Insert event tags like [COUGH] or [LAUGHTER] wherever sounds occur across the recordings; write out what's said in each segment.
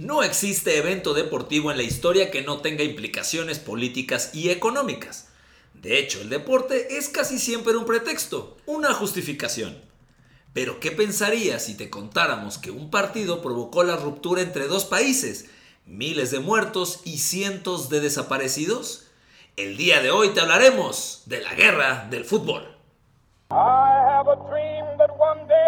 No existe evento deportivo en la historia que no tenga implicaciones políticas y económicas. De hecho, el deporte es casi siempre un pretexto, una justificación. Pero ¿qué pensarías si te contáramos que un partido provocó la ruptura entre dos países, miles de muertos y cientos de desaparecidos? El día de hoy te hablaremos de la guerra del fútbol.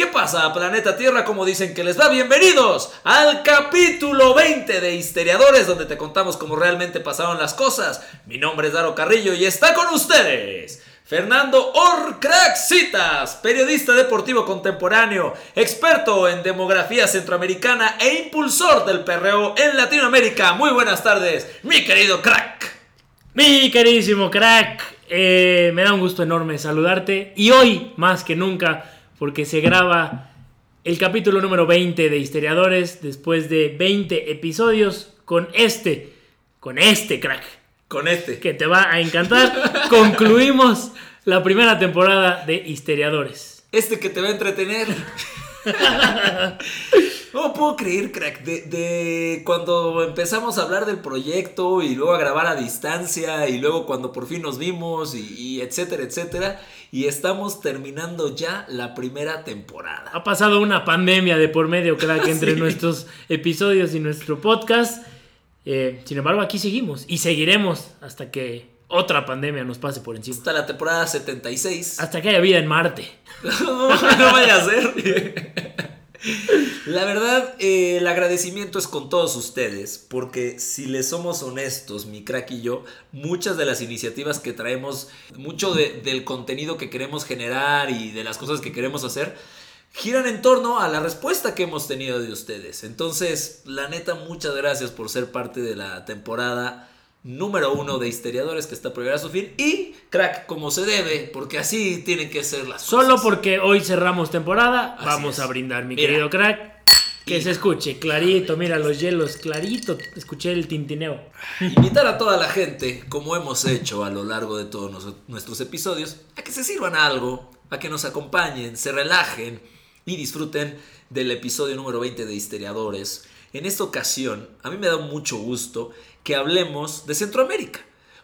¿Qué pasa, planeta Tierra? Como dicen que les va, bienvenidos al capítulo 20 de Histeriadores, donde te contamos cómo realmente pasaron las cosas. Mi nombre es Daro Carrillo y está con ustedes Fernando Orcraxitas, periodista deportivo contemporáneo, experto en demografía centroamericana e impulsor del perreo en Latinoamérica. Muy buenas tardes, mi querido crack. Mi queridísimo crack, eh, me da un gusto enorme saludarte y hoy más que nunca porque se graba el capítulo número 20 de Histeriadores después de 20 episodios con este, con este crack con este. Que te va a encantar. [LAUGHS] Concluimos la primera temporada de Histeriadores. Este que te va a entretener. [LAUGHS] no puedo creer, crack, de, cuando empezamos a hablar del proyecto y luego a grabar a distancia y luego cuando por fin nos vimos y, etcétera, etcétera. Y estamos terminando ya la primera temporada. Ha pasado una pandemia de por medio, crack, [LAUGHS] entre nuestros episodios y nuestro podcast. Eh, sin embargo, aquí seguimos y seguiremos hasta que otra pandemia nos pase por encima. Hasta la temporada 76. Hasta que haya vida en Marte. [LAUGHS] no, vaya a ser. [LAUGHS] La verdad, eh, el agradecimiento es con todos ustedes, porque si les somos honestos, mi crack y yo, muchas de las iniciativas que traemos, mucho del contenido que queremos generar y de las cosas que queremos hacer, giran en torno a la respuesta que hemos tenido de ustedes. Entonces, la neta, muchas gracias por ser parte de la temporada número uno de Histeriadores que está por llegar a su fin. Y, crack, como se debe, porque así tienen que ser las Solo porque hoy cerramos temporada, vamos a brindar, mi querido crack. Que se escuche clarito, mira los hielos, clarito, escuché el tintineo. Invitar a toda la gente, como hemos hecho a lo largo de todos nuestros episodios, a que se sirvan algo, a que nos acompañen, se relajen y disfruten del episodio número 20 de Histeriadores. En esta ocasión, a mí me da mucho gusto que hablemos de Centroamérica,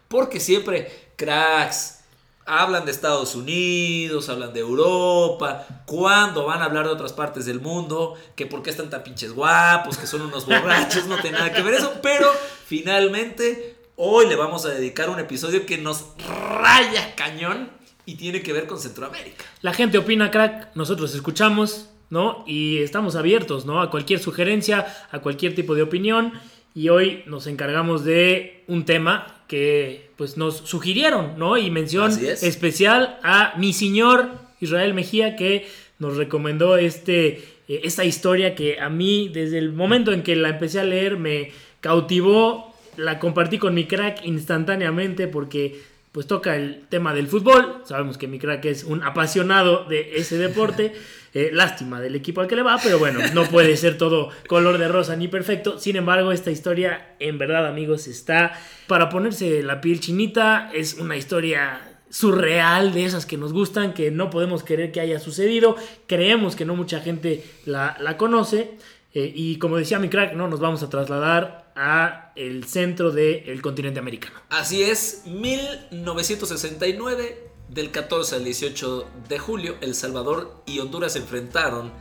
porque siempre cracks hablan de Estados Unidos, hablan de Europa, cuando van a hablar de otras partes del mundo, que por qué están tan pinches guapos, que son unos borrachos, no tiene nada que ver eso, pero finalmente hoy le vamos a dedicar un episodio que nos raya cañón y tiene que ver con Centroamérica. La gente opina, crack, nosotros escuchamos, ¿no? Y estamos abiertos, ¿no? A cualquier sugerencia, a cualquier tipo de opinión. Y hoy nos encargamos de un tema que pues nos sugirieron, ¿no? Y mención especial a mi señor Israel Mejía que nos recomendó este, eh, esta historia que a mí desde el momento en que la empecé a leer me cautivó, la compartí con mi crack instantáneamente porque pues toca el tema del fútbol. Sabemos que mi crack es un apasionado de ese deporte. [LAUGHS] Eh, lástima del equipo al que le va, pero bueno, no puede ser todo color de rosa ni perfecto. Sin embargo, esta historia, en verdad, amigos, está para ponerse la piel chinita. Es una historia surreal de esas que nos gustan, que no podemos creer que haya sucedido. Creemos que no mucha gente la, la conoce. Eh, y como decía mi crack, ¿no? nos vamos a trasladar a el centro del continente americano. Así es, 1969, del 14 al 18 de julio, El Salvador y Honduras se enfrentaron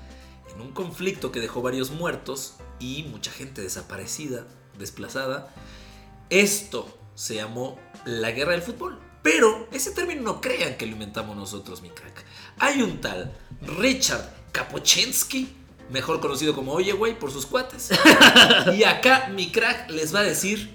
en un conflicto que dejó varios muertos y mucha gente desaparecida, desplazada. Esto se llamó la guerra del fútbol. Pero ese término no crean que lo inventamos nosotros, mi crack. Hay un tal Richard Kapochensky mejor conocido como Oye, güey, por sus cuates. [LAUGHS] y acá mi crack les va a decir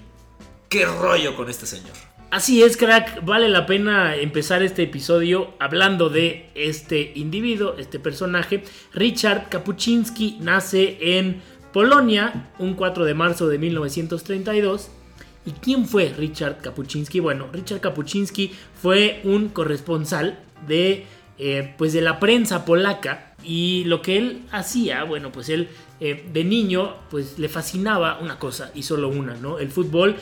qué rollo con este señor. Así es, crack, vale la pena empezar este episodio hablando de este individuo, este personaje. Richard Kapuczynski nace en Polonia un 4 de marzo de 1932. ¿Y quién fue Richard Kapuczynski? Bueno, Richard Kapuczynski fue un corresponsal de eh, pues de la prensa polaca y lo que él hacía, bueno, pues él eh, de niño pues le fascinaba una cosa y solo una, ¿no? El fútbol.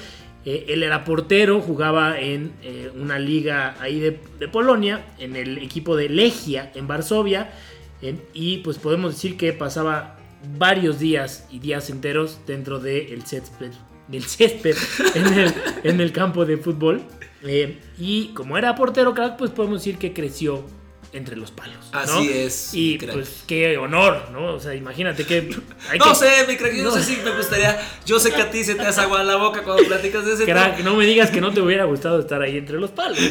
Eh, él era portero, jugaba en una liga ahí de, de, Polonia, en el equipo de Legia en Varsovia, y pues podemos decir que pasaba varios días y días enteros dentro del césped, del césped [LAUGHS] en, el, campo de fútbol. y como era portero, pues podemos decir que creció entre los palos. Así es. Y pues qué honor, ¿no? O sea, imagínate que... no sé, mi crack, yo no, sé si me gustaría... Yo sé que a ti se te hace agua en la boca cuando platicas de ese Crack, no me digas que no te hubiera gustado estar ahí entre los palos. [LAUGHS]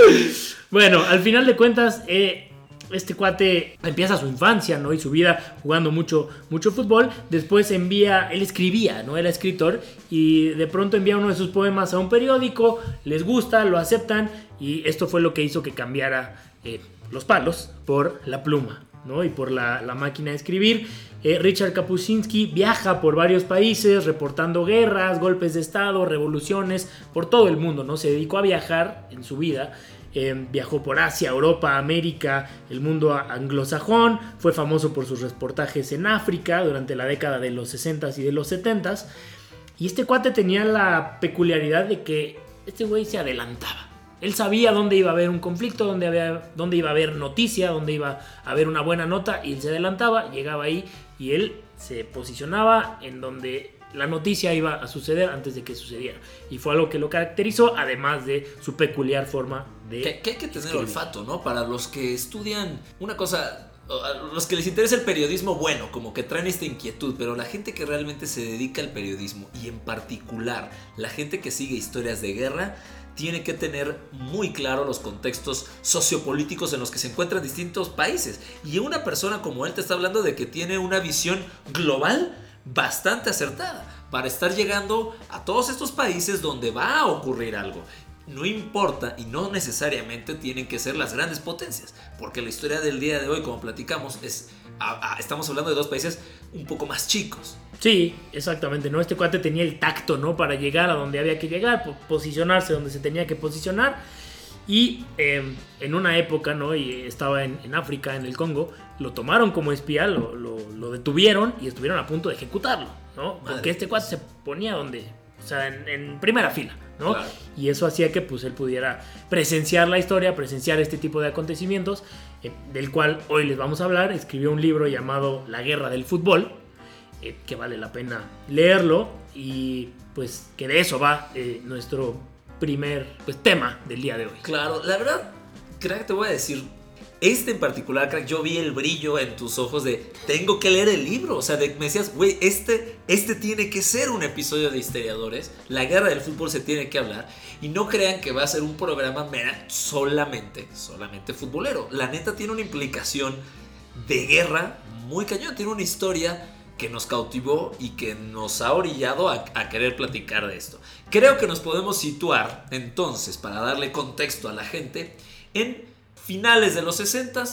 [LAUGHS] bueno, al final de cuentas, eh, este cuate empieza su infancia, ¿no? Y su vida jugando mucho, mucho fútbol. Después envía, él escribía, ¿no? Era escritor y de pronto envía uno de sus poemas a un periódico, les gusta, lo aceptan y esto fue lo que hizo que cambiara eh, los palos por la pluma, ¿no? Y por la, máquina de escribir. Eh, Richard Kapuscinski viaja por varios países reportando guerras, golpes de estado, revoluciones, por todo el mundo, ¿no? Se dedicó a viajar en su vida Em, viajó por Asia, Europa, América, el mundo anglosajón, fue famoso por sus reportajes en África durante la década de los 60s y de los 70s. Y este cuate tenía la peculiaridad de que este güey se adelantaba. Él sabía dónde iba a haber un conflicto, dónde, dónde iba a haber noticia, dónde iba a haber una buena nota, y él se adelantaba, llegaba ahí y él se posicionaba en donde la noticia iba a suceder antes de que sucediera. Y fue algo que lo caracterizó, además de su peculiar forma de... Que, hay que tener olfato, ¿no? Para los que estudian una cosa... los que les interesa el periodismo, bueno, como que traen esta inquietud, pero la gente que realmente se dedica al periodismo y en particular la gente que sigue historias de guerra, tiene que tener muy claro los contextos sociopolíticos en los que se encuentran distintos países. Y una persona como él te está hablando de que tiene una visión global bastante acertada para estar llegando a todos estos países donde va a ocurrir algo. No importa y no necesariamente tienen que ser las grandes potencias, porque la historia del día de hoy, como platicamos, es estamos hablando de dos países un poco más chicos. Sí, exactamente, ¿no? Este cuate tenía el tacto, ¿no? Para llegar a donde había que llegar, posicionarse donde se tenía que posicionar. Y em, en una época, ¿no? Y estaba en, África, en el Congo, lo tomaron como espía, lo, lo, detuvieron y estuvieron a punto de ejecutarlo, ¿no? Porque este cuate se ponía donde, o sea, en, primera fila, ¿no? Y eso hacía que pues él pudiera presenciar la historia, presenciar este tipo de acontecimientos, eh, del cual hoy les vamos a hablar. Escribió un libro llamado La Guerra del Fútbol, eh, que vale la pena leerlo y pues que de eso va eh, nuestro primer pues, tema del día de hoy. Claro, la verdad, creo que te voy a decir, este en particular, crack, yo vi el brillo en tus ojos de tengo que leer el libro. O sea, de, me decías, güey, este, este tiene que ser un episodio de Histeriadores. La guerra del fútbol se tiene que hablar. Y no crean que va a ser un programa mera solamente, solamente futbolero. La neta tiene una implicación de guerra muy cañón. Tiene una historia que nos cautivó y que nos ha orillado a, querer platicar de esto. Creo que nos podemos situar entonces, para darle contexto a la gente, en finales de los 60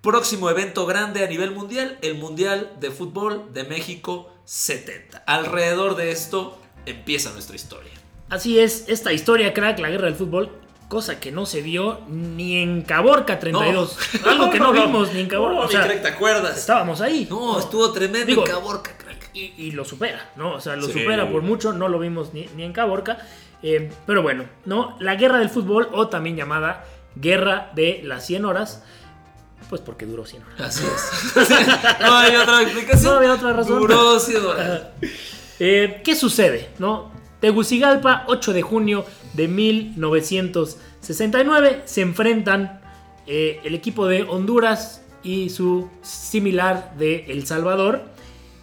próximo evento grande a nivel mundial, el Mundial de Fútbol de México 70. Alrededor de esto empieza nuestra historia. Así es, esta historia, crack, la guerra del fútbol, cosa que no se vio ni en Caborca 32. Algo que [LAUGHS] no, vimos ni en Caborca. o sea, ¿te acuerdas? Estábamos ahí. No, estuvo tremendo en Caborca, crack. Y, lo supera, ¿no? O sea, lo supera por mucho, no lo vimos ni, en Caborca. Eh, pero bueno, ¿no? La guerra del fútbol, o también llamada Guerra de las 100 horas. Pues porque duró 100 horas. Así es. [LAUGHS] no hay otra explicación. No había otra razón. Duró 100 horas. [LAUGHS] Eh, ¿Qué sucede? ¿No? Tegucigalpa, 8 de junio de 1969, se enfrentan eh, el equipo de Honduras y su similar de El Salvador.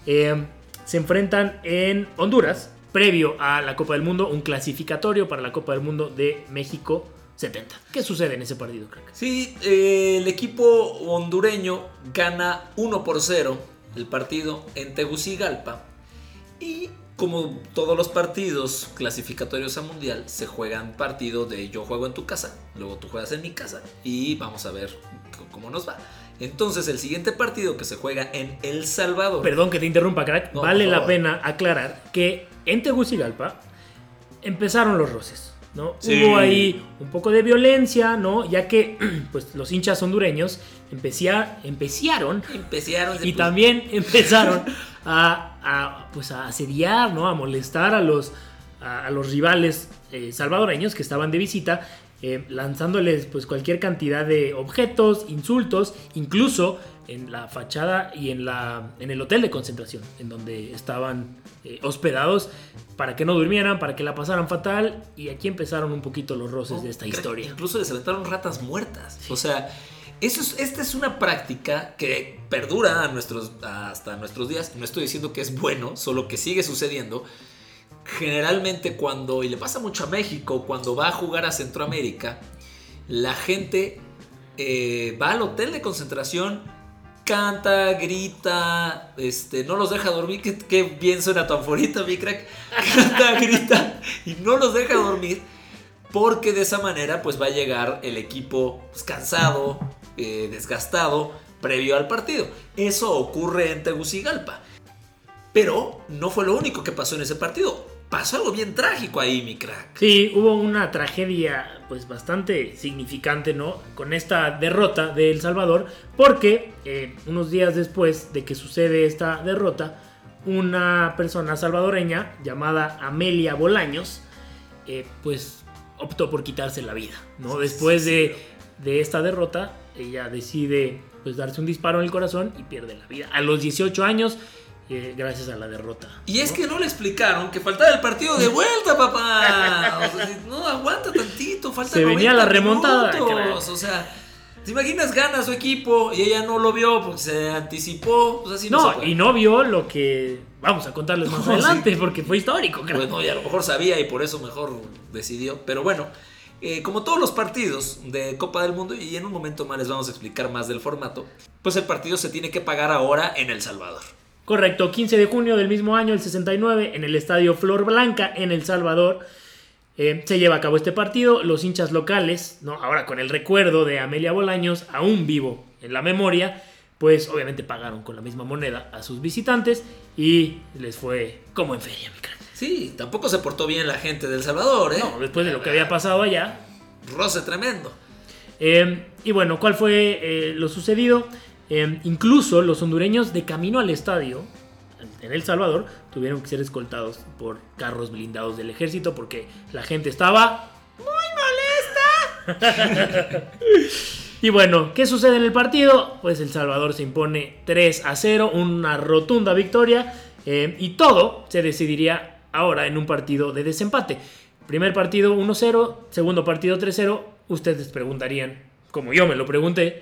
Eh, se enfrentan en Honduras, previo a la Copa del Mundo, un clasificatorio para la Copa del Mundo de México 70. ¿Qué sucede en ese partido, crack? Sí, eh, el equipo hondureño gana 1 por 0 el partido en Tegucigalpa y como todos los partidos clasificatorios a mundial, se juegan partidos de yo juego en tu casa, luego tú juegas en mi casa y vamos a ver cómo nos va. Entonces, el siguiente partido que se juega en El Salvador. Perdón que te interrumpa, crack. vale la pena aclarar que en Tegucigalpa empezaron los roces. ¿No? Sí. Hubo ahí un poco de violencia, ¿no? Ya que [CLEARS THROAT] pues los hinchas hondureños empezaron Empezaron y también [LAUGHS] empezaron a, a, pues a asediar, ¿no? A molestar a los, a, a los rivales eh, salvadoreños que estaban de visita, eh, lanzándoles pues cualquier cantidad de objetos, insultos, incluso en la fachada y en, la, en el hotel de concentración, en donde estaban eh, hospedados, para que no durmieran, para que la pasaran fatal, y aquí empezaron un poquito los roces de esta historia. Incluso les aventaron ratas muertas. O sea, eso es, esta es una práctica que perdura a nuestros, hasta nuestros días. No estoy diciendo que es bueno, solo que sigue sucediendo. Generalmente cuando, y le pasa mucho a México, cuando va a jugar a Centroamérica, la gente eh, va al hotel de concentración, canta, grita, este, no los deja dormir. Qué, bien suena tu anforita, mi crack. [LAUGHS] Canta, grita y no los deja dormir. Porque de esa manera pues va a llegar el equipo pues, cansado, eh, desgastado, previo al partido. Eso ocurre en Tegucigalpa. Pero no fue lo único que pasó en ese partido. Pasó algo bien trágico ahí, mi crack. Sí, hubo una tragedia pues bastante significante, ¿no? Con esta derrota de El Salvador, porque eh, unos días después de que sucede esta derrota, una persona salvadoreña llamada Amelia Bolaños, eh, pues optó por quitarse la vida, ¿no? Después de, de esta derrota, ella decide pues darse un disparo en el corazón y pierde la vida. A los 18 años, eh, gracias a la derrota. Y es que no le explicaron que faltaba el partido de vuelta, papá. O sea, no, aguanta tantito, falta Se venía 90 la remontada, minutos. O sea, ¿te imaginas gana su equipo y ella no lo vio porque se anticipó? No, No, se puede. y no vio lo que vamos a contarles más [LAUGHS] No, adelante, porque fue histórico, creo. Bueno, y a lo mejor sabía y por eso mejor decidió. Pero bueno, eh, como todos los partidos de Copa del Mundo, y en un momento más les vamos a explicar más del formato, pues el partido se tiene que pagar ahora en El Salvador. Correcto, 15 de junio del mismo año, el 69, en el estadio Flor Blanca, en El Salvador, eh, se lleva a cabo este partido. Los hinchas locales, ¿no? ahora con el recuerdo de Amelia Bolaños, aún vivo en la memoria, pues obviamente pagaron con la misma moneda a sus visitantes y les fue como en feria, mi crack. Sí, tampoco se portó bien la gente de El Salvador, ¿eh? No, después de lo que había pasado allá, Roce tremendo. Eh, y bueno, ¿cuál fue eh, lo sucedido? Eh, incluso los hondureños de camino al estadio en El Salvador tuvieron que ser escoltados por carros blindados del ejército porque la gente estaba muy molesta. [LAUGHS] y bueno, ¿qué sucede en el partido? Pues El Salvador se impone 3 a 0, una rotunda victoria eh, y todo se decidiría ahora en un partido de desempate. Primer partido 1-0, segundo partido 3-0. Ustedes preguntarían, como yo me lo pregunté,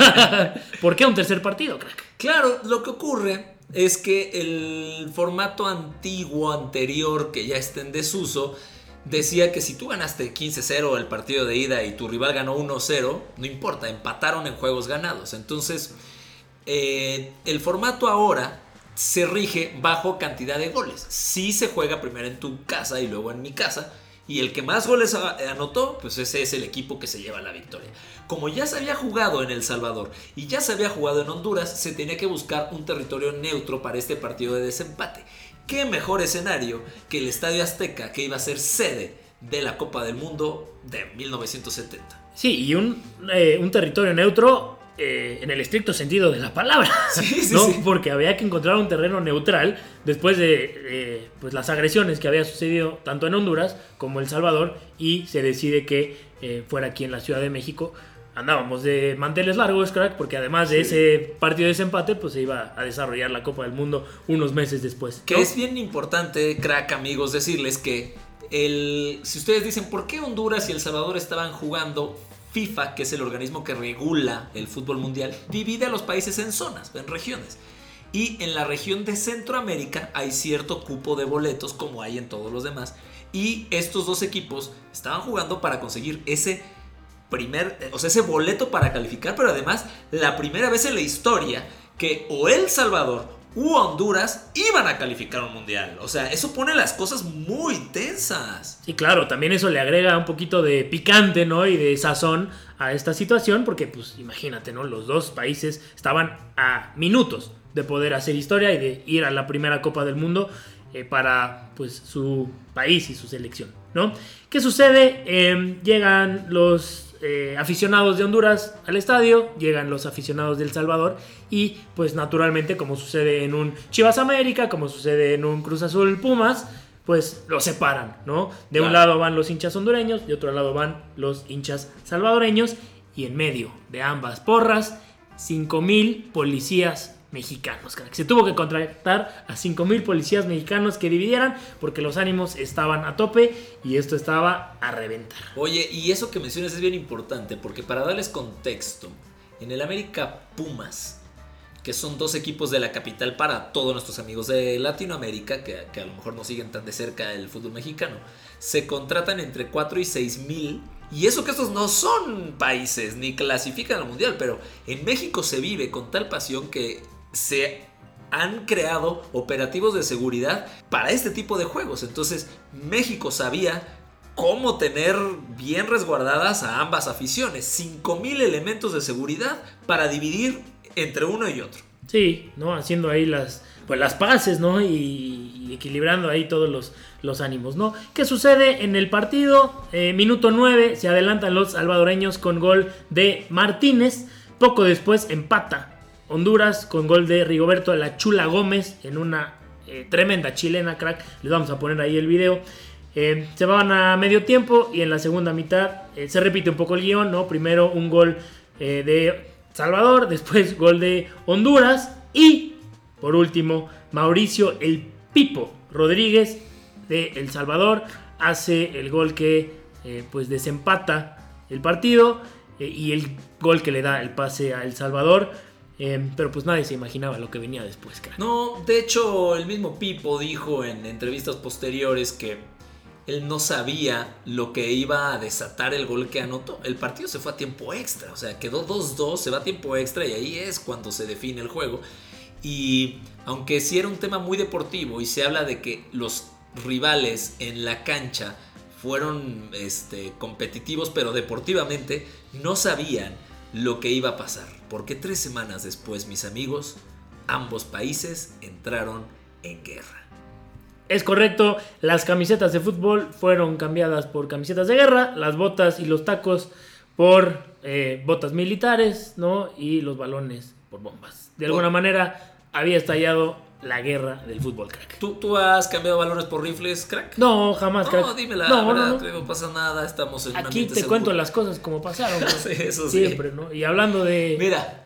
[LAUGHS] ¿por qué un tercer partido, crack? Claro, lo que ocurre es que el formato antiguo, anterior, que ya está en desuso, decía que si tú ganaste 15-0 el partido de ida y tu rival ganó 1-0, no importa, empataron en juegos ganados. Entonces, eh, el formato ahora se rige bajo cantidad de goles. Si se juega primero en tu casa y luego en mi casa. Y el que más goles a- anotó, pues ese es el equipo que se lleva la victoria. Como ya se había jugado en El Salvador y ya se había jugado en Honduras, se tenía que buscar un territorio neutro para este partido de desempate. ¿Qué mejor escenario que el Estadio Azteca, que iba a ser sede de la Copa del Mundo de 1970? Sí, y un, eh, un territorio neutro eh, en el estricto sentido de la palabra. [LAUGHS] Sí, sí, ¿no? sí. Porque había que encontrar un terreno neutral después de eh, pues las agresiones que había sucedido tanto en Honduras como El Salvador y se decide que eh, fuera aquí en la Ciudad de México. Andábamos de manteles largos, crack, porque además de ese partido de desempate, pues se iba a desarrollar la Copa del Mundo unos meses después. Que es bien importante, crack amigos, decirles que el, si ustedes dicen por qué Honduras y El Salvador estaban jugando, FIFA, que es el organismo que regula el fútbol mundial, divide a los países en zonas, en regiones. Y en la región de Centroamérica hay cierto cupo de boletos como hay en todos los demás. Y estos dos equipos estaban jugando para conseguir ese primer, o sea, ese boleto para calificar, pero además la primera vez en la historia que o El Salvador u Honduras iban a calificar un mundial. O sea, eso pone las cosas muy tensas. Y claro, también eso le agrega un poquito de picante, ¿no? Y de sazón a esta situación, porque pues imagínate, ¿no? Los dos países estaban a minutos de poder hacer historia y de ir a la primera Copa del Mundo eh, para pues, su país y su selección. ¿no? ¿Qué sucede? Em, llegan los eh, aficionados de Honduras al estadio, llegan los aficionados de El Salvador y pues naturalmente como sucede en un Chivas América, como sucede en un Cruz Azul Pumas, pues los separan, ¿no? De un lado van los hinchas hondureños, de otro lado van los hinchas salvadoreños y en medio de ambas porras, 5.000 policías mexicanos. Se tuvo que contratar a 5.000 policías mexicanos que dividieran porque los ánimos estaban a tope y esto estaba a reventar. Oye, y eso que mencionas es bien importante porque para darles contexto, en el América Pumas, que son dos equipos de la capital para todos nuestros amigos de Latinoamérica, que, que a lo mejor no siguen tan de cerca el fútbol mexicano, se contratan entre 4 y 6 mil y eso que estos no son países ni clasifican al mundial, pero en México se vive con tal pasión que se han creado operativos de seguridad para este tipo de juegos. Entonces México sabía cómo tener bien resguardadas a ambas aficiones. 5.000 elementos de seguridad para dividir entre uno y otro. Sí, ¿no? Haciendo ahí las, pues las paces, ¿no? Y, equilibrando ahí todos los, los, ánimos, ¿no? ¿Qué sucede en el partido? Eh, minuto 9, se adelantan los salvadoreños con gol de Martínez. Poco después empata Honduras con gol de Rigoberto La Chula Gómez en una eh, tremenda chilena, crack. Les vamos a poner ahí el video. Eh, se van a medio tiempo y en la segunda mitad se repite un poco el guion, ¿no? Primero un gol de Salvador, [LAUGHS] después gol de Honduras y por último Mauricio el Pipo Rodríguez de El Salvador hace el gol que eh, pues desempata el partido eh, y el gol que le da el pase a El Salvador. Eh, pero pues nadie se imaginaba lo que venía después, No, de hecho el mismo Pipo dijo en entrevistas posteriores que él no sabía lo que iba a desatar el gol que anotó. El partido se fue a tiempo extra, o sea, quedó 2-2, se va a tiempo extra y ahí es cuando se define el juego. Y aunque sí era un tema muy deportivo y se habla de que los rivales en la cancha fueron este, competitivos, pero deportivamente no sabían lo que iba a pasar. Porque tres semanas después, mis amigos, ambos países entraron en guerra. Es correcto, las camisetas de fútbol fueron cambiadas por camisetas de guerra, las botas y los tacos por eh, botas militares, ¿no? Y los balones por bombas. De alguna manera había estallado la guerra del fútbol, crack. ¿Tú, ¿Tú has cambiado balones por rifles, crack? No, jamás, crack. No, dime la no, verdad, no, no. pasa nada, estamos en Aquí te cuento las cosas como pasaron. [LAUGHS] sí, eso Siempre, ¿no? Y hablando de... Mira.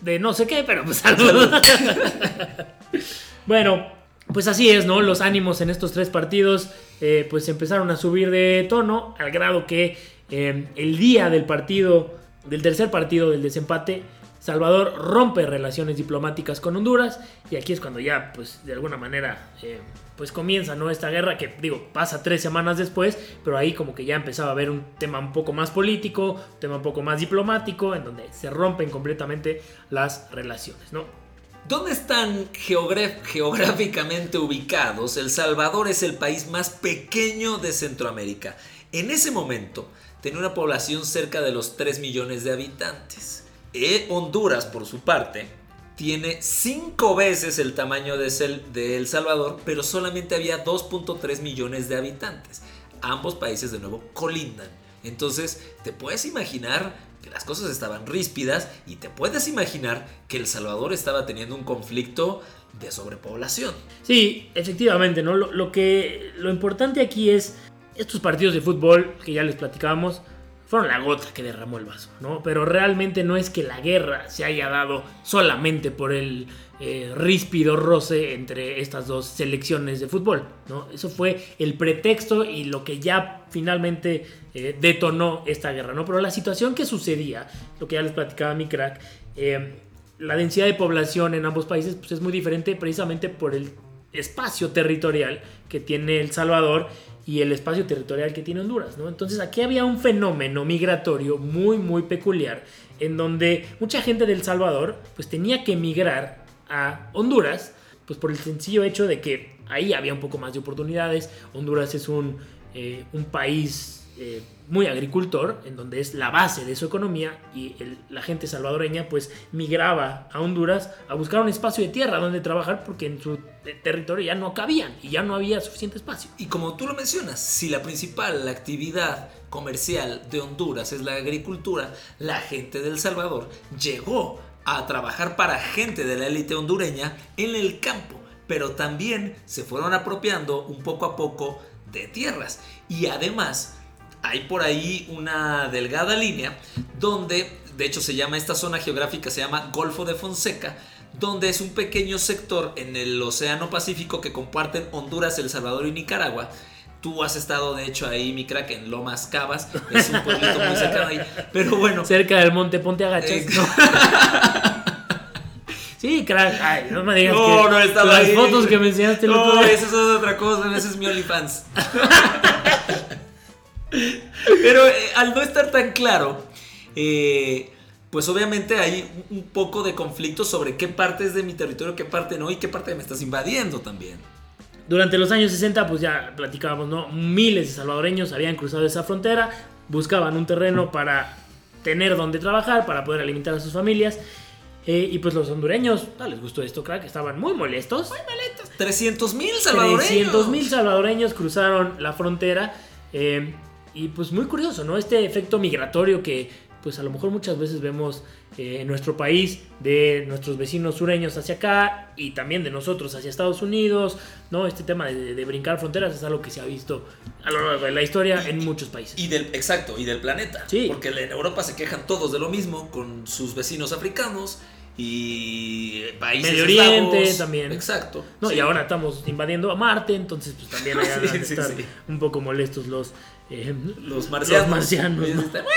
De no sé qué, pero pues [LAUGHS] bueno, pues así es, ¿no? Los ánimos en estos tres partidos eh, pues empezaron a subir de tono al grado que eh, el día del partido, del tercer partido del desempate, Salvador rompe relaciones diplomáticas con Honduras y aquí es cuando ya pues de alguna manera eh, pues comienza ¿no? esta guerra que digo pasa tres semanas después pero ahí como que ya empezaba a haber un tema un poco más político, un tema un poco más diplomático en donde se rompen completamente las relaciones, ¿no? ¿Dónde están geográficamente ubicados? El Salvador es el país más pequeño de Centroamérica. En ese momento tenía una población cerca de los 3 millones de habitantes. E Honduras, por su parte, tiene 5 veces el tamaño de El Salvador, pero solamente había 2.3 millones de habitantes. Ambos países de nuevo colindan. Entonces, te puedes imaginar que las cosas estaban ríspidas y te puedes imaginar que El Salvador estaba teniendo un conflicto de sobrepoblación. Sí, efectivamente, ¿no? Lo, lo, que, lo importante aquí es estos partidos de fútbol que ya les platicábamos fueron la gota que derramó el vaso, ¿no? Pero realmente no es que la guerra se haya dado solamente por el eh, ríspido roce entre estas dos selecciones de fútbol, ¿no? Eso fue el pretexto y lo que ya finalmente eh, detonó esta guerra, ¿no? Pero la situación que sucedía, lo que ya les platicaba mi crack, eh, la densidad de población en ambos países pues, es muy diferente precisamente por el espacio territorial que tiene El Salvador y el espacio territorial que tiene Honduras, ¿no? Entonces aquí había un fenómeno migratorio muy, muy peculiar en donde mucha gente del Salvador pues tenía que emigrar a Honduras pues por el sencillo hecho de que ahí había un poco más de oportunidades. Honduras es un, eh, un país eh, muy agricultor, en donde es la base de su economía, y la gente salvadoreña pues migraba a Honduras a buscar un espacio de tierra donde trabajar porque en su territorio ya no cabían y ya no había suficiente espacio. Y como tú lo mencionas, si la principal actividad comercial de Honduras es la agricultura, la gente de El Salvador llegó a trabajar para gente de la élite hondureña en el campo, pero también se fueron apropiando un poco a poco de tierras. Y además hay por ahí una delgada línea donde, de hecho se llama esta zona geográfica, se llama Golfo de Fonseca, donde es un pequeño sector en el Océano Pacífico que comparten Honduras, El Salvador y Nicaragua. Tú has estado, de hecho, ahí, mi crack, en Lomas Cabas. Es un pueblito muy cercano ahí. Pero bueno, Cerca del monte Ponte Agachas. [LAUGHS] Sí, crack. Ay, no me digas No, que no estaba las ahí. fotos que me enseñaste el otro No, día. esa es otra cosa, ese es mi OnlyFans. [LAUGHS] Pero eh, al no estar tan claro, eh, pues obviamente hay un poco de conflicto sobre qué parte es de mi territorio, qué parte no y qué parte me estás invadiendo también. Durante los años 60, pues ya platicábamos, ¿no? Miles de salvadoreños habían cruzado esa frontera, buscaban un terreno para tener donde trabajar, para poder alimentar a sus familias. eh, y pues los hondureños, no les gustó esto, crack, estaban muy molestos. 300 mil salvadoreños. 300 mil salvadoreños cruzaron la frontera. eh, y pues muy curioso, ¿no? Este efecto migratorio que pues a lo mejor muchas veces vemos eh, en nuestro país, de nuestros vecinos sureños hacia acá y también de nosotros hacia Estados Unidos, ¿no? Este tema de, de brincar fronteras es algo que se ha visto a lo largo de la historia en muchos países. Y del, exacto, y del planeta. Sí. Porque en Europa se quejan todos de lo mismo con sus vecinos africanos y países Medio Oriente eslavos. también. Exacto. No, sí. y ahora estamos invadiendo a Marte, entonces pues también [LAUGHS] allá Sí, estar un poco molestos los, eh, Los marcianos. Los marcianos, están, [LAUGHS]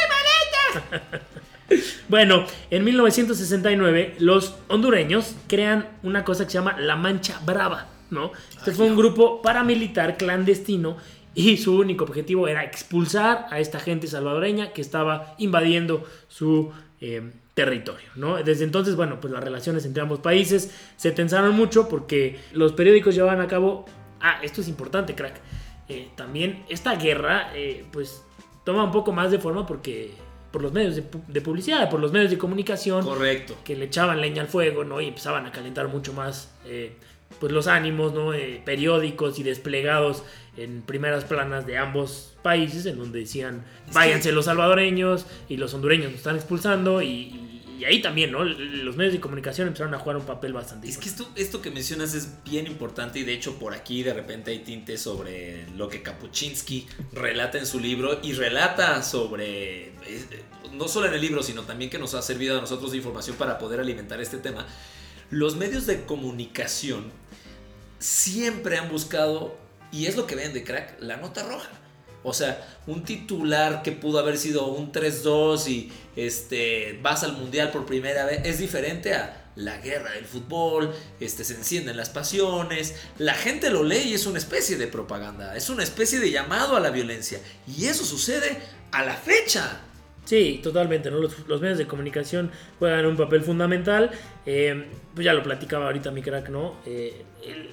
Bueno, en 1969 los hondureños crean una cosa que se llama la Mancha Brava, ¿no? Este fue un grupo paramilitar clandestino y su único objetivo era expulsar a esta gente salvadoreña que estaba invadiendo su eh, territorio, ¿no? Desde entonces, bueno, pues las relaciones entre ambos países se tensaron mucho porque los periódicos llevaban a cabo... Ah, esto es importante, crack. Eh, también esta guerra, eh, pues, toma un poco más de forma porque por los medios de, pu- de publicidad, por los medios de comunicación, Correcto. que le echaban leña al fuego, ¿no? Y empezaban a calentar mucho más, eh, pues, los ánimos, ¿no? Eh, periódicos y desplegados en primeras planas de ambos países, en donde decían, váyanse los salvadoreños y los hondureños nos están expulsando y, y- y ahí también, ¿no? Los medios de comunicación empezaron a jugar un papel bastante Es que esto, esto que mencionas es bien importante y de hecho por aquí de repente hay tintes sobre lo que Kapuczynski relata en su libro y relata sobre, es- no solo en el libro, sino también que nos ha servido a nosotros de información para poder alimentar este tema. Los medios de comunicación siempre han buscado, y es lo que ven de crack, la nota roja. O sea, un titular que pudo haber sido un 3-2 y este, vas al mundial por primera vez es diferente a la guerra del fútbol, este, se encienden las pasiones, la gente lo lee y es una especie de propaganda, es una especie de llamado a la violencia. Y eso sucede a la fecha. Sí, totalmente, ¿no? Los, medios de comunicación juegan un papel fundamental. Eh, pues ya lo platicaba ahorita mi crack, ¿no? Eh,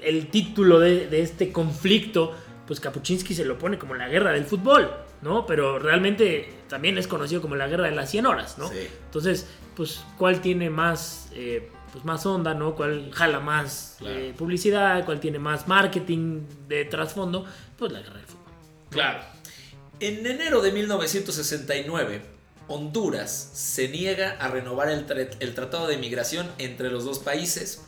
el, título de este conflicto, pues Kapuczynski se lo pone como la guerra del fútbol, ¿no? Pero realmente también es conocido como la guerra de las 100 horas, ¿no? Sí. Entonces, pues, ¿cuál tiene más, eh, pues, más onda, ¿no? ¿Cuál jala más Claro. eh, publicidad? ¿Cuál tiene más marketing de trasfondo? Pues la guerra del fútbol. Claro. En enero de 1969, Honduras se niega a renovar el, tra- el Tratado de Migración entre los dos países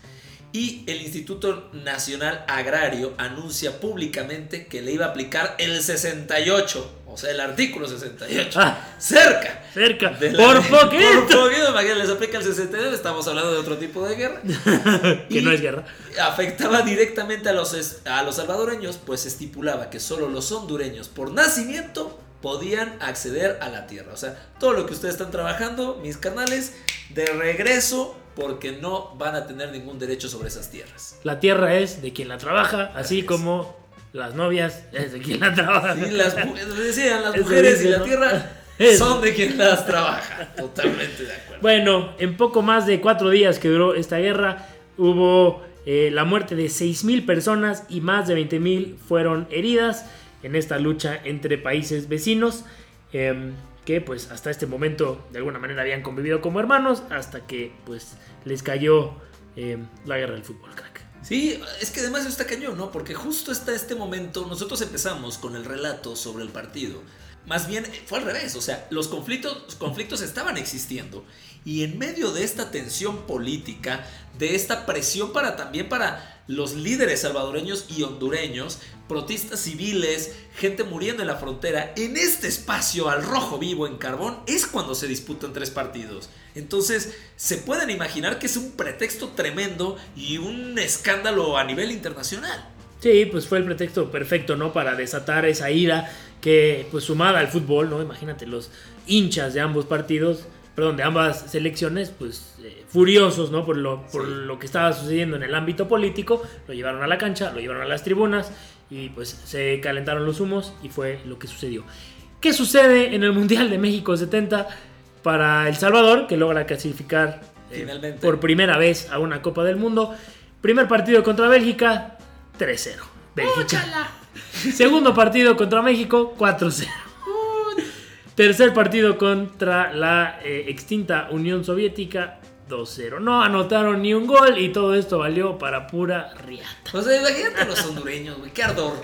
y el Instituto Nacional Agrario anuncia públicamente que le iba a aplicar el 68, o sea, el artículo 68. Ah. Cerca. Cerca, de la- por [LAUGHS] poquito. Por poquito, imagínate, les aplica el 69, estamos hablando de otro tipo de guerra. [LAUGHS] que Y no es guerra. Afectaba directamente a los, a los salvadoreños, pues estipulaba que solo los hondureños por nacimiento podían acceder a la tierra. O sea, todo lo que ustedes están trabajando, mis canales, de regreso, porque no van a tener ningún derecho sobre esas tierras. La tierra es de quien la trabaja, así es. como las novias es de quien la trabaja. Y las, [LAUGHS] decían, las mujeres dice, y la ¿no? tierra [LAUGHS] Eso. son de quien las trabaja. [LAUGHS] Totalmente de acuerdo. Bueno, en poco más de cuatro días que duró esta guerra, hubo eh, la muerte de 6.000 personas y más de 20.000 fueron heridas. en esta lucha entre países vecinos. Em, que pues hasta este momento de alguna manera habían convivido como hermanos hasta que pues les cayó em, la guerra del fútbol, crack. Sí, es que además está cañón, ¿no? Porque justo hasta este momento nosotros empezamos con el relato sobre el partido. Más bien fue al revés, o sea, los conflictos, conflictos estaban existiendo y en medio de esta tensión política, de esta presión para también para los líderes salvadoreños y hondureños, protestas civiles, gente muriendo en la frontera, en este espacio al rojo vivo en carbón es cuando se disputan tres partidos. Entonces, se pueden imaginar que es un pretexto tremendo y un escándalo a nivel internacional. Sí, pues fue el pretexto perfecto, ¿no? Para desatar esa ira que, pues sumada al fútbol, ¿no? Imagínate, los hinchas de ambos partidos, perdón, de ambas selecciones, pues eh, furiosos, ¿no? Por, lo, por lo que estaba sucediendo en el ámbito político, lo llevaron a la cancha, lo llevaron a las tribunas y pues se calentaron los humos y fue lo que sucedió. ¿Qué sucede en el Mundial de México 70 para El Salvador, que logra clasificar eh, por primera vez a una Copa del Mundo? Primer partido contra Bélgica, 3-0. Bélgica. Segundo partido contra México, 4-0. Tercer partido contra la eh, extinta Unión Soviética, 2-0. No anotaron ni un gol y todo esto valió para pura riata. O sea, imagínate los hondureños, güey. Qué ardor.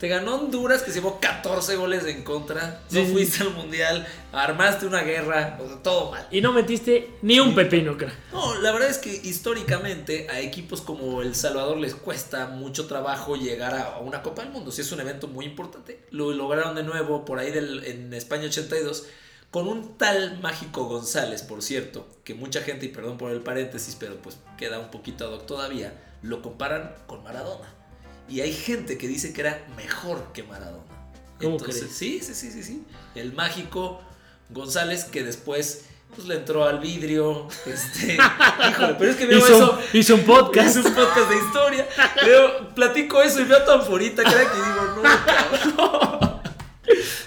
Te ganó Honduras que se llevó 14 goles en contra. No fuiste al mundial, armaste una guerra, o sea, todo mal. Y no metiste ni un pepino, creo. No, la verdad es que históricamente a equipos como El Salvador les cuesta mucho trabajo llegar a una Copa del Mundo. Si es un evento muy importante. Lo lograron de nuevo por ahí del, en España 82 con un tal Mágico González, por cierto, que mucha gente, y perdón por el paréntesis, pero pues queda un poquito ad hoc todavía, lo comparan con Maradona. Y hay gente que dice que era mejor que Maradona. ¿Cómo crees? Sí, sí, sí, sí, sí. El Mágico González que después pues le entró al vidrio. Este, [LAUGHS] híjole, pero es que veo hizo, eso. Hizo un podcast. Hizo un podcast de historia. Veo, platico eso y veo tan forita, que digo, no, cabrón.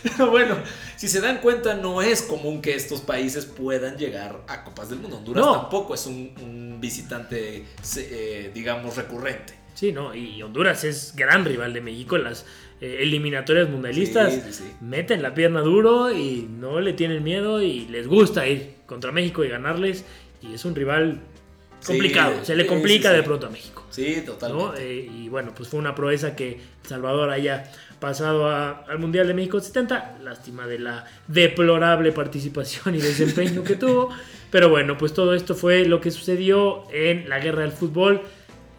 Pero [LAUGHS] bueno, si se dan cuenta, no es común que estos países puedan llegar a Copas del Mundo. Honduras No. tampoco es un, un visitante, eh, digamos, recurrente. Sí, ¿no? Y Honduras es gran rival de México en las eh, eliminatorias mundialistas. Sí, sí, sí. Meten la pierna duro y no le tienen miedo y les gusta ir contra México y ganarles. Y es un rival complicado. Se le complica de pronto a México. Sí, ¿no? totalmente. Eh, y bueno, pues fue una proeza que Salvador haya pasado a- al Mundial de México 70. Lástima de la deplorable participación y desempeño que tuvo. [LAUGHS] Pero bueno, pues todo esto fue lo que sucedió en la guerra del fútbol,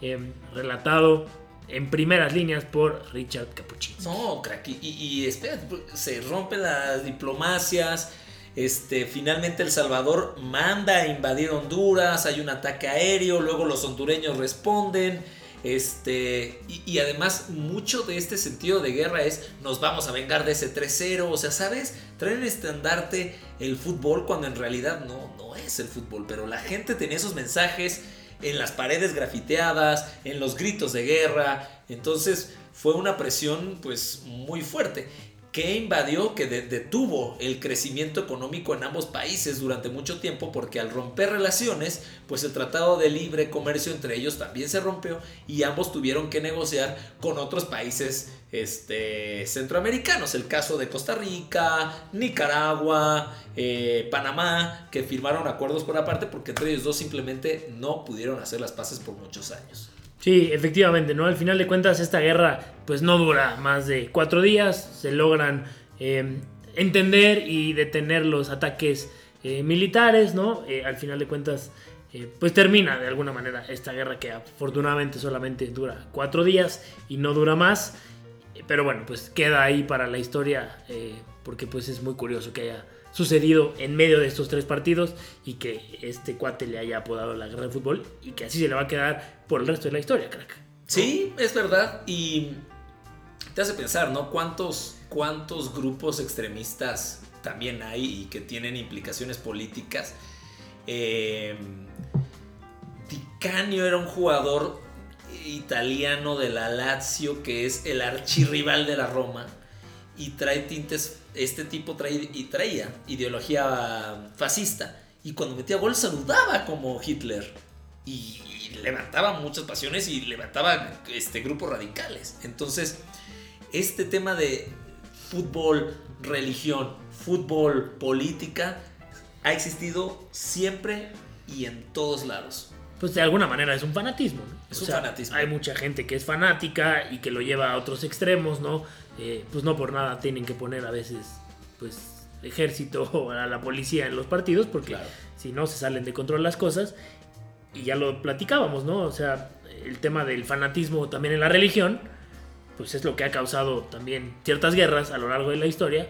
eh, relatado en primeras líneas por Richard Capuchino. No, crack, y, y espérate, se rompen las diplomacias. Este, finalmente El Salvador manda a invadir Honduras, hay un ataque aéreo, luego los hondureños responden. Este, y, y además, mucho de este sentido de guerra es: nos vamos a vengar de ese 3-0. O sea, ¿sabes? Traen estandarte el fútbol cuando en realidad no, no es el fútbol. Pero la gente tenía esos mensajes en las paredes grafiteadas, en los gritos de guerra. Entonces fue una presión pues muy fuerte que invadió, que de- detuvo el crecimiento económico en ambos países durante mucho tiempo porque al romper relaciones, pues el tratado de libre comercio entre ellos también se rompió y ambos tuvieron que negociar con otros países este, centroamericanos. El caso de Costa Rica, Nicaragua, eh, Panamá, que firmaron acuerdos por aparte porque entre ellos dos simplemente no pudieron hacer las paces por muchos años. Sí, efectivamente, ¿no? Al final de cuentas, esta guerra pues no dura más de cuatro días. Se logran eh, entender y detener los ataques eh, militares, ¿no? Eh, al final de cuentas, eh, pues termina de alguna manera esta guerra que afortunadamente solamente dura cuatro días y no dura más. Pero bueno, pues queda ahí para la historia porque pues es muy curioso que haya sucedido en medio de estos tres partidos y que este cuate le haya apodado la guerra del fútbol y que así se le va a quedar por el resto de la historia, crack. Sí, es verdad. Y te hace pensar, ¿no? ¿Cuántos, cuántos grupos extremistas también hay y que tienen implicaciones políticas? Eh, Di Canio era un jugador italiano de la Lazio que es el archirrival de la Roma y trae tintes, este tipo trae, y traía ideología fascista y cuando metía gol saludaba como Hitler y, y levantaba muchas pasiones y levantaba este, grupos radicales. Entonces, este tema de fútbol, religión, fútbol, política, ha existido siempre y en todos lados. Pues de alguna manera es un fanatismo, ¿no? Es un fanatismo. Hay mucha gente que es fanática y que lo lleva a otros extremos, ¿no? Eh, pues no por nada tienen que poner a veces, pues, ejército [LAUGHS] o a la policía en los partidos, porque Claro. si no se salen de control las cosas. Y ya lo platicábamos, ¿no? O sea, el tema del fanatismo también en la religión, pues es lo que ha causado también ciertas guerras a lo largo de la historia.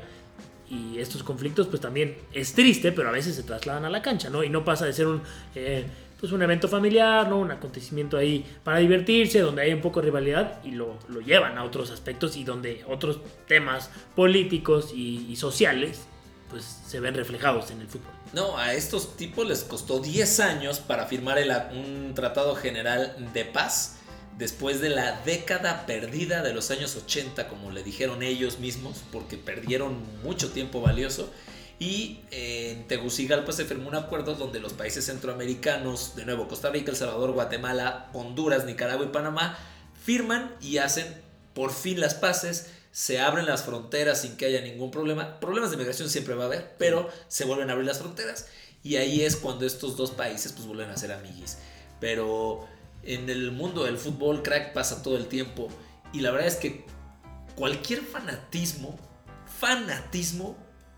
Y estos conflictos, pues también es triste, pero a veces se trasladan a la cancha, ¿no? Y no pasa de ser un, eh, pues un evento familiar, ¿no? Un acontecimiento ahí para divertirse, donde hay un poco de rivalidad y lo, lo llevan a otros aspectos y donde otros temas políticos y, y sociales, pues se ven reflejados en el fútbol. No, a estos tipos les costó 10 años para firmar el- un tratado general de paz después de la década perdida de los años 80, como le dijeron ellos mismos, porque perdieron mucho tiempo valioso. Y eh, en Tegucigalpa se firmó un acuerdo donde los países centroamericanos, de nuevo Costa Rica, El Salvador, Guatemala, Honduras, Nicaragua y Panamá, firman y hacen por fin las paces. Se abren las fronteras sin que haya ningún problema. Problemas de migración siempre va a haber, pero se vuelven a abrir las fronteras. Y ahí es cuando estos dos países pues vuelven a ser amiguis. Pero en el mundo del fútbol, crack, pasa todo el tiempo. Y la verdad es que cualquier fanatismo, fanatismo,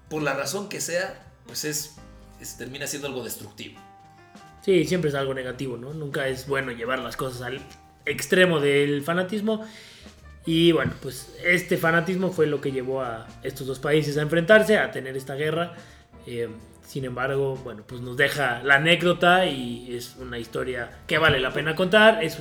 por la razón que sea, pues es, es- termina siendo algo destructivo. Sí, siempre es algo negativo, ¿no? Nunca es bueno llevar las cosas al extremo del fanatismo. Y bueno, pues este fanatismo fue lo que llevó a estos dos países a enfrentarse, a tener esta guerra. Eh, sin embargo, bueno, pues nos deja la anécdota y es una historia que vale la pena contar. Es,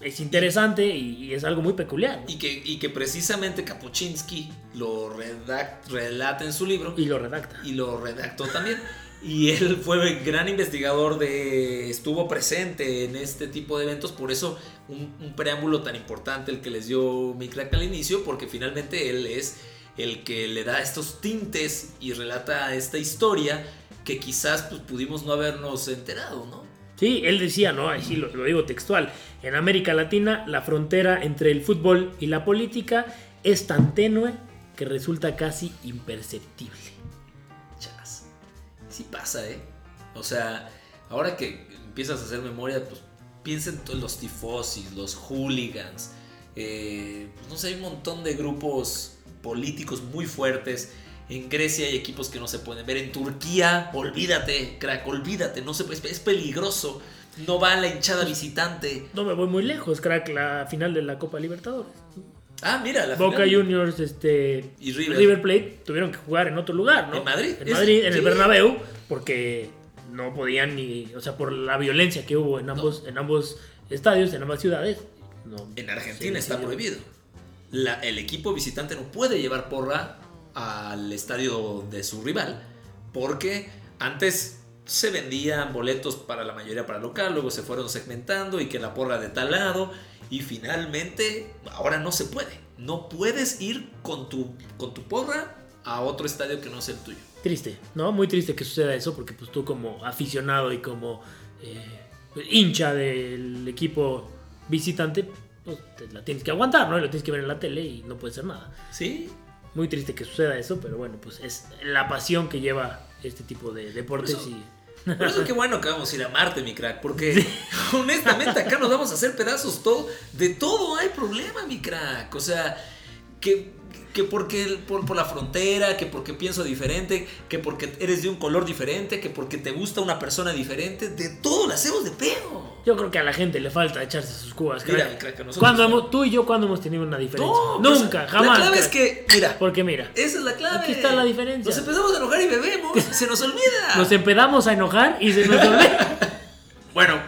es interesante y, es algo muy peculiar. ¿no? Y que, y que precisamente Kapuczynski lo redact- relata en su libro Y lo redacta. y lo redactó también. Y él fue gran investigador de. estuvo presente en este tipo de eventos, por eso un, un preámbulo tan importante el que les dio mi crack al inicio, porque finalmente él es el que le da estos tintes y relata esta historia que quizás pues, pudimos no habernos enterado, ¿no? Sí, él decía, ¿no? Así lo, lo digo textual. En América Latina, la frontera entre el fútbol y la política es tan tenue que resulta casi imperceptible. Chas. Sí pasa, ¿eh? O sea, ahora que empiezas a hacer memoria, pues piensa en todos los tifosis, los hooligans. eh, pues, no sé, hay un montón de grupos políticos muy fuertes. En Grecia hay equipos que no se pueden ver. En Turquía, olvídate, crack, olvídate. No se, es, es peligroso. No va la hinchada visitante. No me voy muy lejos, crack, la final de la Copa Libertadores. Ah, mira, la Boca final. Juniors este, Y River. Plate tuvieron que jugar en otro lugar, ¿no? ¿En Madrid? En Es- Madrid, en sí. el Bernabéu, porque no podían ni, o sea, por la violencia que hubo en ambos, en ambos estadios, en ambas ciudades. no, En Argentina está prohibido. La- el equipo visitante no puede llevar porra al estadio de su rival porque antes se vendían boletos para la mayoría para local, luego se fueron segmentando y que la porra de tal lado y finalmente ahora no se puede. No puedes ir con tu, con tu porra a otro estadio que no sea el tuyo. Triste, ¿no? Muy triste que suceda eso porque pues tú como aficionado y como eh, hincha del equipo visitante, pues te la tienes que aguantar, ¿no? Y lo tienes que ver en la tele y no puede ser nada. ¿Sí? Muy triste que suceda eso, pero bueno, pues es la pasión que lleva este tipo de deportes Por eso- y... Por eso qué bueno que vamos a ir a Marte, mi crack, porque [LAUGHS] honestamente acá nos vamos a hacer pedazos todo. De todo hay problema, mi crack. O sea, que, que porque por, por la frontera, que porque pienso diferente, que porque eres de un color diferente, que porque te gusta una persona diferente, de todo la hacemos de pedo. Yo creo que a la gente le falta echarse sus cubas, Mira, crack. mi crack, a nosotros ¿Cuándo no. hemos- tú y yo, ¿cuándo hemos tenido una diferencia? No, pues, Nunca, jamás. La clave es que, mira, Porque mira, esa es la clave. Aquí está la diferencia. Nos empezamos a enojar y bebemos, [LAUGHS] se nos olvida. nos empedamos a enojar y se nos olvida. [LAUGHS] Bueno,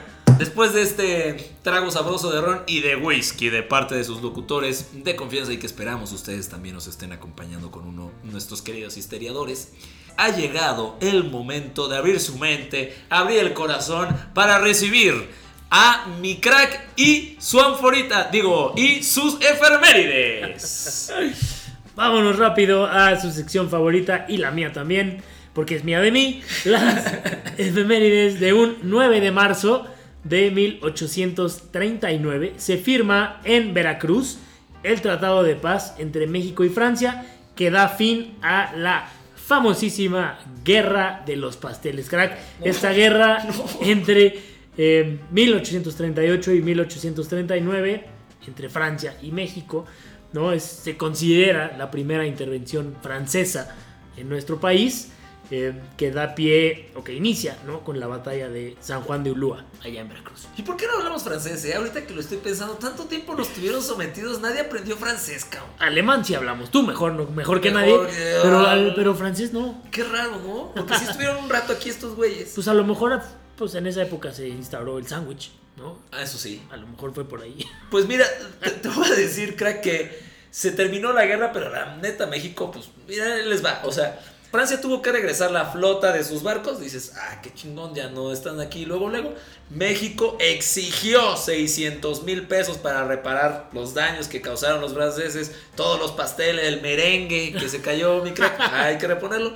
después de este trago sabroso de ron y de whisky de parte de sus locutores de confianza y que esperamos ustedes también nos estén acompañando con uno de nuestros queridos histeriadores, ha llegado el momento de abrir su mente, abrir el corazón para recibir a mi crack y su anforita, digo, y sus efemérides. [LAUGHS] Vámonos rápido a su sección favorita y la mía también, porque es mía de mí. Las [LAUGHS] efemérides de un 9 de marzo de 1839 se firma en Veracruz el Tratado de Paz entre México y Francia, que da fin a la famosísima Guerra de los Pasteles, crack. Esta guerra [LAUGHS] entre eh, 1838 y 1839 entre Francia y México, ¿no? Es- se considera la primera intervención francesa en nuestro país, eh, que da pie, o que inicia, ¿no? Con la batalla de San Juan de Ulúa, allá en Veracruz. ¿Y por qué no hablamos francés? eh? Ahorita que lo estoy pensando, tanto tiempo nos tuvieron sometidos, nadie aprendió francés, cabrón. Alemán sí hablamos, tú mejor, no, mejor que Mejor nadie, que- pero, ah. pero francés no. Qué raro, ¿no? Porque sí estuvieron un rato aquí estos güeyes. Pues a lo mejor pues en esa época se instauró el sándwich, ¿no? Ah, eso sí. A lo mejor fue por ahí. Pues mira, [LAUGHS] te, te voy a decir, crack, que se terminó la guerra, pero la neta México, pues mira, les va. O sea, Francia tuvo que regresar la flota de sus barcos. Dices, ah, qué chingón, ya no están aquí. Luego, luego, México exigió 600 mil pesos para reparar los daños que causaron los franceses. Todos los pasteles, el merengue que se cayó, mi crack, [LAUGHS] hay que reponerlo.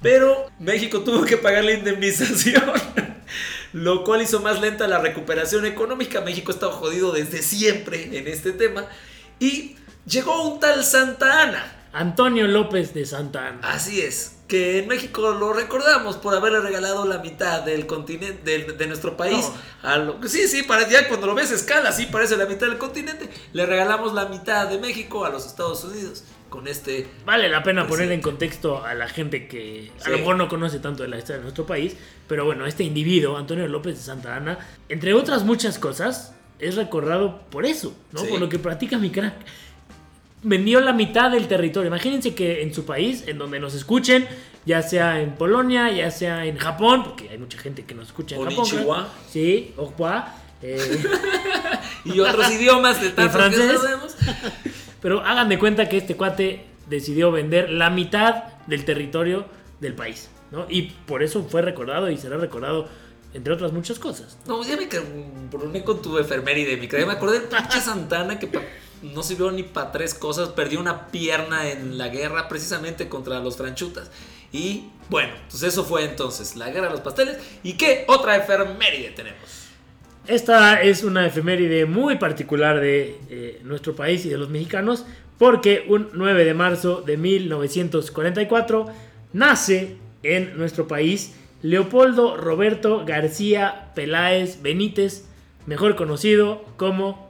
Pero México tuvo que pagar la indemnización. Lo cual hizo más lenta la recuperación económica. México estaba jodido desde siempre en este tema. Y llegó un tal Santa Ana. Antonio López de Santa Ana. Así es. Que en México lo recordamos por haberle regalado la mitad del continente, del- de, nuestro país. A lo, sí, sí, para, ya cuando lo ves a escala, sí parece la mitad del continente. Le regalamos la mitad de México a los Estados Unidos. Con este Vale la pena Pues poner en contexto a la gente que a Sí. lo mejor no conoce tanto de la historia de nuestro país, pero bueno, este individuo, Antonio López de Santa Ana, entre otras muchas cosas, es recordado por eso, ¿no? Sí. Por lo que practica mi crack. Vendió la mitad del territorio. Imagínense que en su país, en donde nos escuchen, ya sea en Polonia, ya sea en Japón, porque hay mucha gente que nos escucha en Japón. Crack. Sí, Okwa. eh, [LAUGHS] y otros idiomas de tantos que francés? sabemos. Pero hagan de cuenta que este cuate decidió vender la mitad del territorio del país, ¿no? Y por eso fue recordado y será recordado, entre otras muchas cosas. No, ya me cabroné con tu efeméride, mi me acordé del pinche Santana que no sirvió ni para tres cosas. Perdió una pierna en la guerra precisamente contra los franchutas. Y bueno, pues eso fue entonces la guerra de los pasteles. ¿Y qué otra efeméride tenemos? Esta es una efeméride muy particular de eh, nuestro país y de los mexicanos, porque un 9 de marzo de 1944 nace en nuestro país Leopoldo Roberto García Peláez Benítez, mejor conocido como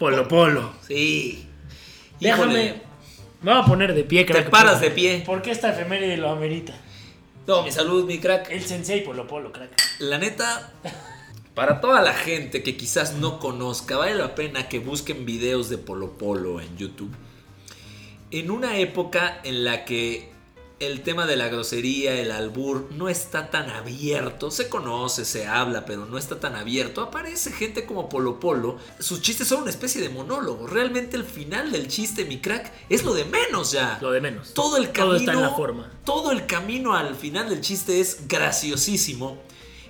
Polo Polo. Sí. Déjame. Híjole. Me voy a poner de pie, Te crack. paras porque- de pie. Porque esta efeméride lo amerita. No, mi salud, mi crack. El sensei Polo Polo, crack. La neta, para toda la gente que quizás no conozca, vale la pena que busquen videos de Polo Polo en YouTube. En una época en la que el tema de la grosería, el albur, no está tan abierto, se conoce, se habla, pero no está tan abierto, aparece gente como Polo Polo. Sus chistes son una especie de monólogo. Realmente el final del chiste, mi crack, es lo de menos ya. Lo de menos. Todo el camino. Todo está en la forma. Todo el camino al final del chiste es graciosísimo.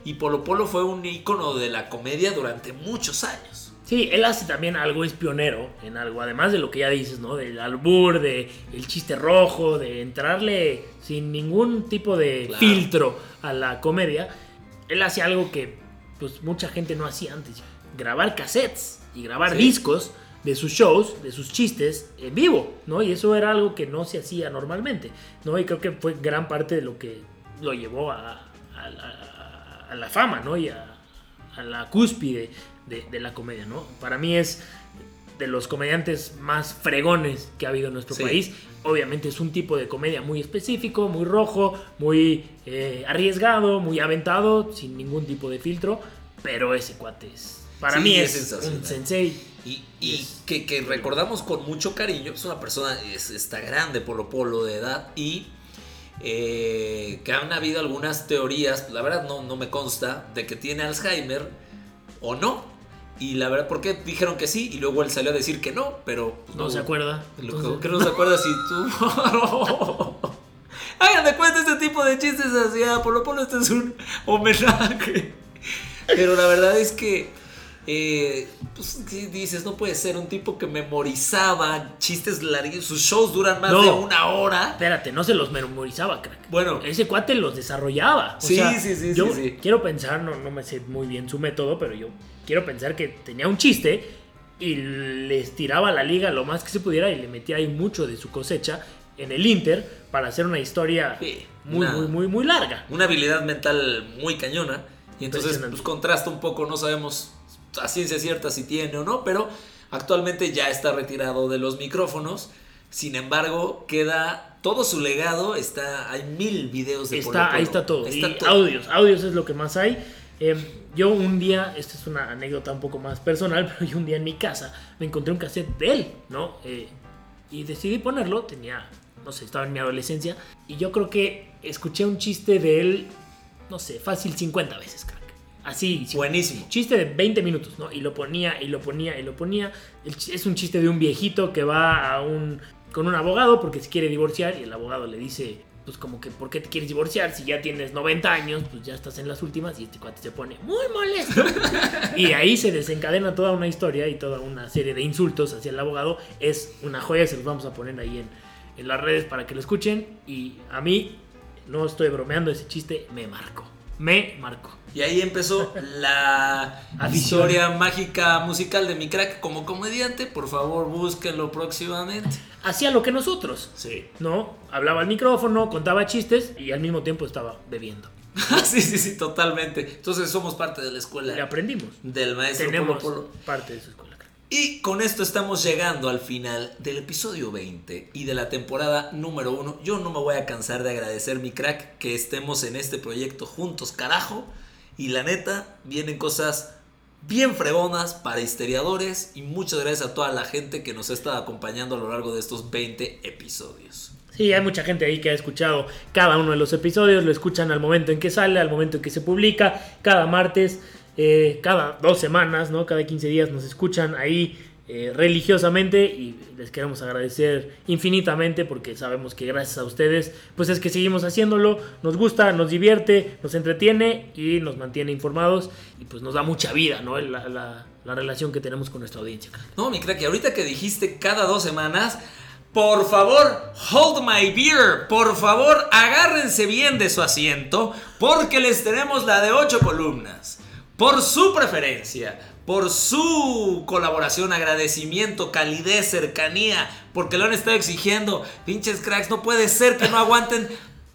Y Polo Polo fue un icono de la comedia durante muchos años. Sí, él hace también algo, es pionero en algo, además de lo que ya dices, ¿no? Del albur, de el chiste rojo, de entrarle sin ningún tipo de Claro. filtro a la comedia. Él hace algo que pues mucha gente no hacía antes, grabar cassettes y grabar Sí. discos de sus shows, de sus chistes en vivo, ¿no? Y eso era algo que no se hacía normalmente, ¿no? Y creo que fue gran parte de lo que lo llevó a, a la, a la fama, ¿no? Y a, a la cúspide de, de la comedia, ¿no? Para mí es de los comediantes más fregones que ha habido en nuestro Sí. país. Obviamente es un tipo de comedia muy específico, muy rojo, muy eh, arriesgado, muy aventado, sin ningún tipo de filtro, pero ese cuate es... Para Sí, mí es es, un sensei. Y, que, que recordamos con mucho cariño. Es una persona, es, está grande, Polo Polo de edad. Y eh, que han habido algunas teorías, la verdad no, no me consta, de que tiene Alzheimer o no. Y la verdad, ¿por qué dijeron que sí? Y luego él salió a decir que no, pero... pues, No se acuerda. Lo que- no se acuerda si tú. [LAUGHS] Hagan de cuenta este tipo de chistes así. A Polo Polo, este es un homenaje. Pero la verdad es que. Eh, pues, ¿qué dices? No puede ser un tipo que memorizaba chistes largos. Sus shows duran más No. de una hora. Espérate, no se los memorizaba, crack. Bueno. Ese cuate los desarrollaba. O Sí, sea, sí, sí, Yo sí, sí. quiero pensar, no, no me sé muy bien su método, pero yo quiero pensar que tenía un chiste y les tiraba la liga lo más que se pudiera y le metía ahí mucho de su cosecha en el Inter para hacer una historia Sí, muy, una- muy, muy, muy larga. Una habilidad mental muy cañona. Y entonces pues, contrasta un poco, no sabemos a ciencia cierta si tiene o no, pero actualmente ya está retirado de los micrófonos. Sin embargo, queda todo su legado, está hay mil videos de Polo Está, ahí Polo. está todo. Ahí y está todo. audios, audios es lo que más hay. Eh, yo un día, esta es una anécdota un poco más personal, [LAUGHS] pero yo un día en mi casa me encontré un cassette de él, ¿no? Eh, y decidí ponerlo, tenía, no sé, estaba en mi adolescencia, y yo creo que escuché un chiste de él, no sé, fácil 50 veces, crack. Así, sí, Buenísimo. chiste de 20 minutos, ¿no? Y lo ponía, y lo ponía, y lo ponía. Es un chiste de un viejito que va a un, con un abogado porque se quiere divorciar y el abogado le dice, pues como que, ¿por qué te quieres divorciar? Si ya tienes 90 años, pues ya estás en las últimas y este cuate se pone muy molesto. [LAUGHS] y ahí se desencadena toda una historia y toda una serie de insultos hacia el abogado. Es una joya, se los vamos a poner ahí en, en las redes para que lo escuchen. Y a mí, no estoy bromeando, ese chiste me marcó. Me marcó. Y ahí empezó la [LAUGHS] historia mágica musical de mi crack como comediante. Por favor, búsquenlo próximamente. Hacía lo que nosotros. Sí. ¿no? Hablaba al micrófono, contaba chistes y al mismo tiempo estaba bebiendo. [LAUGHS] sí, sí, sí, totalmente. Entonces somos parte de la escuela Y aprendimos. del maestro Tenemos Polo Polo. parte de su escuela. Y con esto estamos llegando al final del episodio 20 y de la temporada número 1. Yo no me voy a cansar de agradecer, mi crack, que estemos en este proyecto juntos, carajo. Y la neta, vienen cosas bien fregonas para histeriadores. Y muchas gracias a toda la gente que nos ha estado acompañando a lo largo de estos 20 episodios. Sí, hay mucha gente ahí que ha escuchado cada uno de los episodios, lo escuchan al momento en que sale, al momento en que se publica, cada martes, eh, cada dos semanas, ¿no? Cada 15 días nos escuchan ahí eh, religiosamente y les queremos agradecer infinitamente porque sabemos que gracias a ustedes, pues es que seguimos haciéndolo, nos gusta, nos divierte, nos entretiene y nos mantiene informados y pues nos da mucha vida, ¿no? La, la- la relación que tenemos con nuestra audiencia. No, mi crack, y ahorita que dijiste cada dos semanas, por favor, hold my beer. Por favor, agárrense bien de su asiento, porque les tenemos la de ocho columnas. Por su preferencia, por su colaboración, agradecimiento, calidez, cercanía, porque lo han estado exigiendo. Pinches cracks, no puede ser que no [LAUGHS] aguanten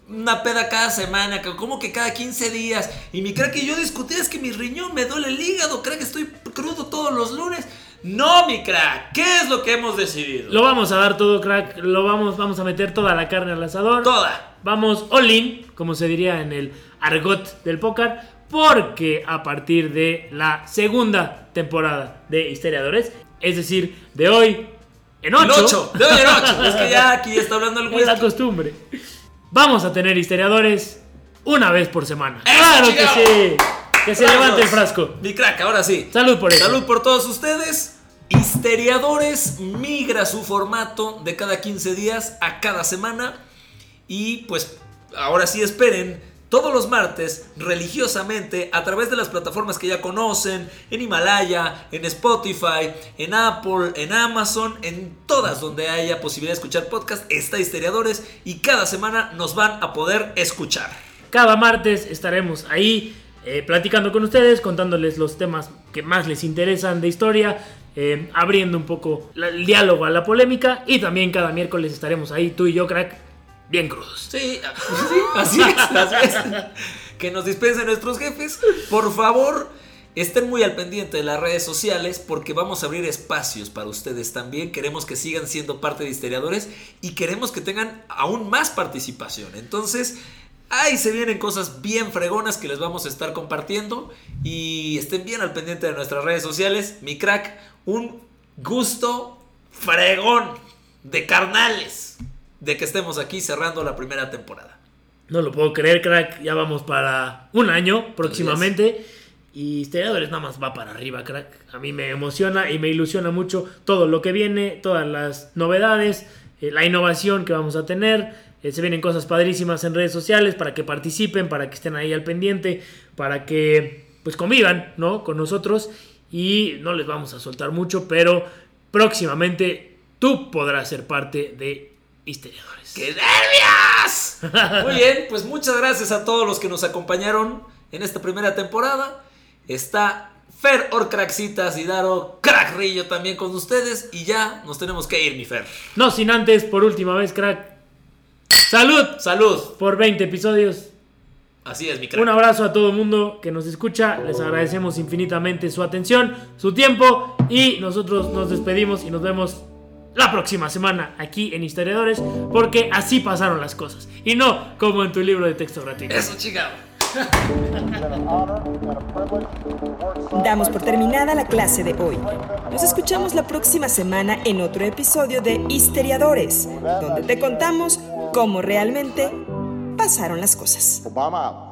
una peda cada semana, como que cada 15 días. Y mi crack y yo discutí, es que mi riñón me duele el hígado, crack, estoy crudo todos los lunes. No, mi crack, ¿qué es lo que hemos decidido? Lo vamos a dar todo, crack, lo vamos, vamos a meter toda la carne al asador. Toda. Vamos all in, como se diría en el argot del póker, porque a partir de la segunda temporada de Histeriadores, es decir, de hoy en En 8, 8, de hoy en 8. [LAUGHS] Es que ya aquí está hablando el es la whisky. costumbre, vamos a tener Histeriadores una vez por semana. ¡Eso, ¡Claro que sí! Que se levante el frasco. Mi crack, ahora sí. Salud por eso. Salud por todos ustedes. Histeriadores migra su formato de cada 15 días a cada semana. Y pues ahora sí esperen todos los martes religiosamente a través de las plataformas que ya conocen, en Himalaya, en Spotify, en Apple, en Amazon, en todas donde haya posibilidad de escuchar podcast, está Histeriadores y cada semana nos van a poder escuchar. Cada martes estaremos ahí eh, platicando con ustedes, contándoles los temas que más les interesan de historia, eh, abriendo un poco el diálogo a la polémica y también cada miércoles estaremos ahí, tú y yo, crack, bien crudos. Sí, [LAUGHS] sí, así es, así es. Que nos dispensen nuestros jefes. Por favor, estén muy al pendiente de las redes sociales porque vamos a abrir espacios para ustedes también. Queremos que sigan siendo parte de Histeriadores y queremos que tengan aún más participación. Entonces, ahí se vienen cosas bien fregonas que les vamos a estar compartiendo y estén bien al pendiente de nuestras redes sociales. Mi crack, un gusto fregón de carnales de que estemos aquí cerrando la primera temporada. No lo puedo creer, crack, ya vamos para un año próximamente. Y Historiadores nada más va para arriba, crack. A mí me emociona y me ilusiona mucho todo lo que viene, todas las novedades, eh, la innovación que vamos a tener. Eh, se vienen cosas padrísimas en redes sociales para que participen, para que estén ahí al pendiente, para que pues convivan, ¿no? Con nosotros. Y no les vamos a soltar mucho, pero próximamente tú podrás ser parte de Historiadores. ¡Qué nervios! Muy bien, pues muchas gracias a todos los que nos acompañaron en esta primera temporada. Está Fer Orcraxitas y Daro Crackrillo también con ustedes. Y ya nos tenemos que ir, mi Fer. No sin antes, por última vez, crack, Salud Salud. por 20 episodios. Así es, mi crack. Un abrazo a todo el mundo que nos escucha. Les agradecemos infinitamente su atención, su tiempo y nosotros nos despedimos y nos vemos la próxima semana aquí en Historiadores porque así pasaron las cosas y no como en tu libro de texto gratuito. Eso, chica. Damos por terminada la clase de hoy. Nos escuchamos la próxima semana en otro episodio de Histeriadores, donde te contamos cómo realmente pasaron las cosas. Obama out.